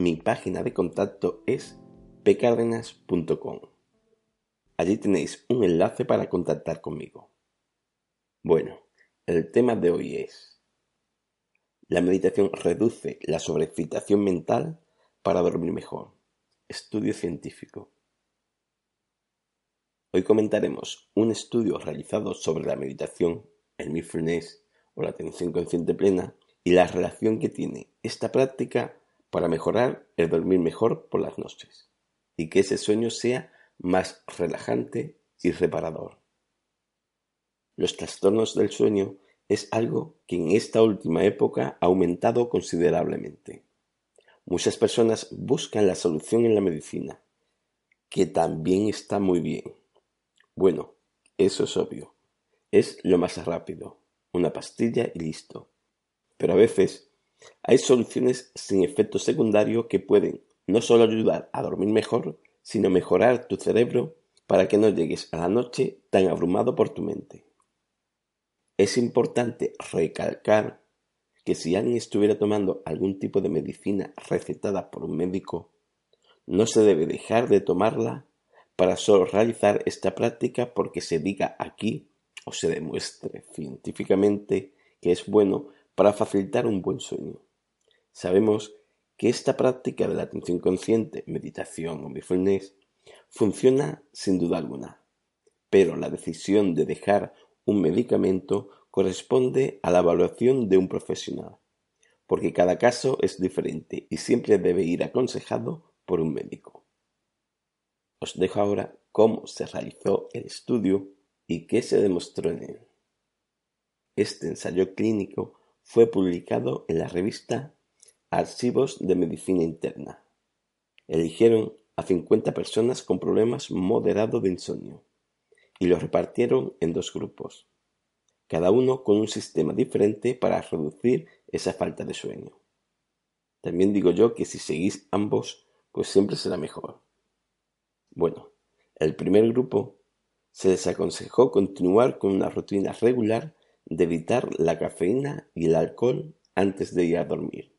mi página de contacto es pcardenas.com. Allí tenéis un enlace para contactar conmigo. Bueno, el tema de hoy es La meditación reduce la sobreexcitación mental para dormir mejor. Estudio científico. Hoy comentaremos un estudio realizado sobre la meditación, el mindfulness o la atención consciente plena y la relación que tiene esta práctica para mejorar el dormir mejor por las noches y que ese sueño sea más relajante y reparador. Los trastornos del sueño es algo que en esta última época ha aumentado considerablemente. Muchas personas buscan la solución en la medicina, que también está muy bien. Bueno, eso es obvio. Es lo más rápido. Una pastilla y listo. Pero a veces hay soluciones sin efecto secundario que pueden no solo ayudar a dormir mejor, sino mejorar tu cerebro para que no llegues a la noche tan abrumado por tu mente. Es importante recalcar que si alguien estuviera tomando algún tipo de medicina recetada por un médico, no se debe dejar de tomarla para solo realizar esta práctica porque se diga aquí o se demuestre científicamente que es bueno para facilitar un buen sueño. Sabemos que esta práctica de la atención consciente, meditación o mindfulness, funciona sin duda alguna, pero la decisión de dejar un medicamento corresponde a la evaluación de un profesional, porque cada caso es diferente y siempre debe ir aconsejado por un médico. Os dejo ahora cómo se realizó el estudio y qué se demostró en él. Este ensayo clínico fue publicado en la revista Archivos de Medicina Interna. Eligieron a 50 personas con problemas moderados de insomnio y los repartieron en dos grupos, cada uno con un sistema diferente para reducir esa falta de sueño. También digo yo que si seguís ambos, pues siempre será mejor. Bueno, el primer grupo se les aconsejó continuar con una rutina regular de evitar la cafeína y el alcohol antes de ir a dormir.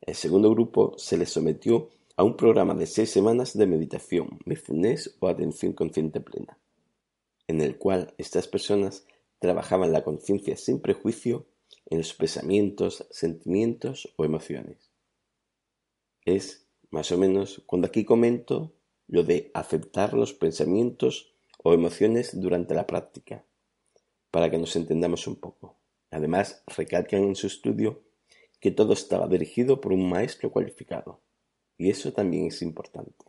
El segundo grupo se les sometió a un programa de seis semanas de meditación, mindfulness o atención consciente plena, en el cual estas personas trabajaban la conciencia sin prejuicio en los pensamientos, sentimientos o emociones. Es más o menos cuando aquí comento lo de aceptar los pensamientos o emociones durante la práctica para que nos entendamos un poco. Además, recalcan en su estudio que todo estaba dirigido por un maestro cualificado, y eso también es importante.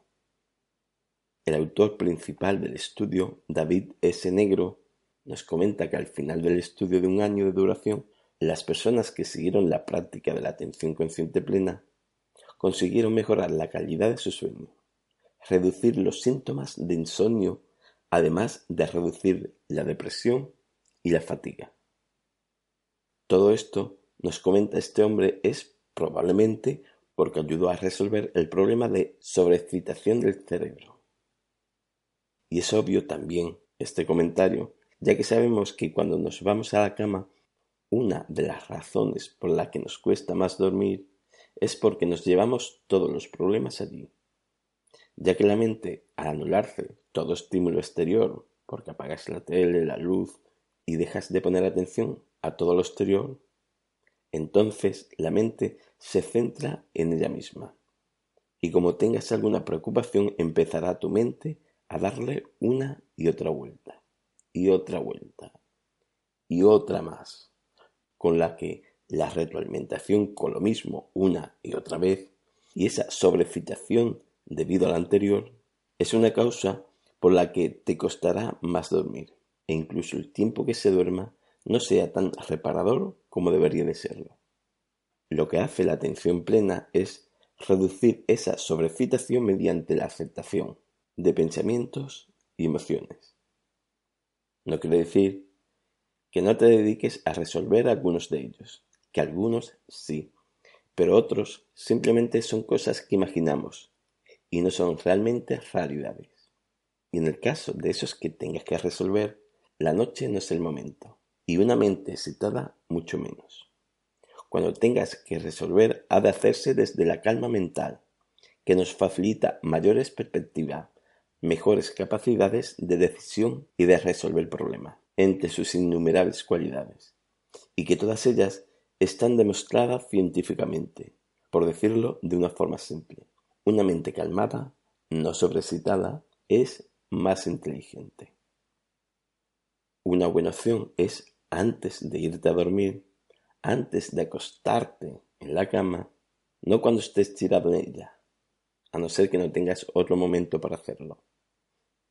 El autor principal del estudio, David S. Negro, nos comenta que al final del estudio de un año de duración, las personas que siguieron la práctica de la atención consciente plena consiguieron mejorar la calidad de su sueño, reducir los síntomas de insomnio, además de reducir la depresión y la fatiga. Todo esto, nos comenta este hombre, es probablemente porque ayudó a resolver el problema de sobreexcitación del cerebro. Y es obvio también este comentario, ya que sabemos que cuando nos vamos a la cama, una de las razones por la que nos cuesta más dormir es porque nos llevamos todos los problemas allí, ya que la mente, al anularse todo estímulo exterior, porque apagas la tele, la luz, y dejas de poner atención a todo lo exterior, entonces la mente se centra en ella misma. Y como tengas alguna preocupación, empezará tu mente a darle una y otra vuelta, y otra vuelta, y otra más, con la que la retroalimentación con lo mismo una y otra vez, y esa sobrecitación debido a la anterior, es una causa por la que te costará más dormir, e incluso el tiempo que se duerma no sea tan reparador como debería de serlo. Lo que hace la atención plena es reducir esa sobrecitación mediante la aceptación de pensamientos y emociones. No quiere decir que no te dediques a resolver algunos de ellos, que algunos sí, pero otros simplemente son cosas que imaginamos y no son realmente realidades. Y en el caso de esos que tengas que resolver, la noche no es el momento, y una mente excitada mucho menos. Cuando tengas que resolver, ha de hacerse desde la calma mental, que nos facilita mayores perspectivas, mejores capacidades de decisión y de resolver el problema, entre sus innumerables cualidades, y que todas ellas están demostradas científicamente, por decirlo de una forma simple. Una mente calmada, no sobreexcitada, es más inteligente. Una buena opción es, antes de irte a dormir, antes de acostarte en la cama, no cuando estés tirado en ella, a no ser que no tengas otro momento para hacerlo,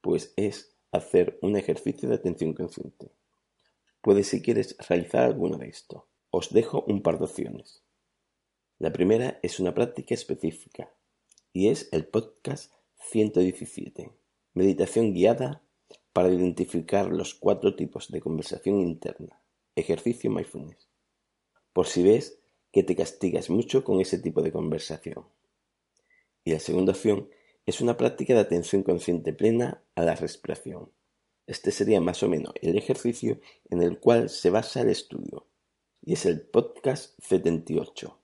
pues es hacer un ejercicio de atención consciente. Puedes si quieres realizar alguno de esto. Os dejo un par de opciones. La primera es una práctica específica y es el podcast 117, meditación guiada para identificar los cuatro tipos de conversación interna, ejercicio mindfulness, por si ves que te castigas mucho con ese tipo de conversación. Y la segunda opción es una práctica de atención consciente plena a la respiración. Este sería más o menos el ejercicio en el cual se basa el estudio, y es el podcast 78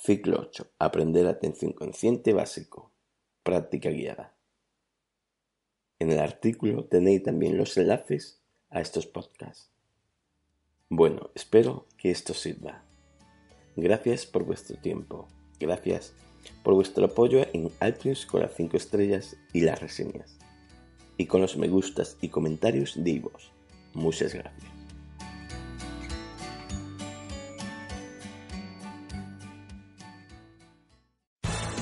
Ciclo 8. Aprender atención consciente básico. Práctica guiada. En el artículo tenéis también los enlaces a estos podcasts. Bueno, espero que esto sirva. Gracias por vuestro tiempo. Gracias por vuestro apoyo en iTunes con las 5 estrellas y las reseñas. Y con los me gustas y comentarios de Muchas gracias.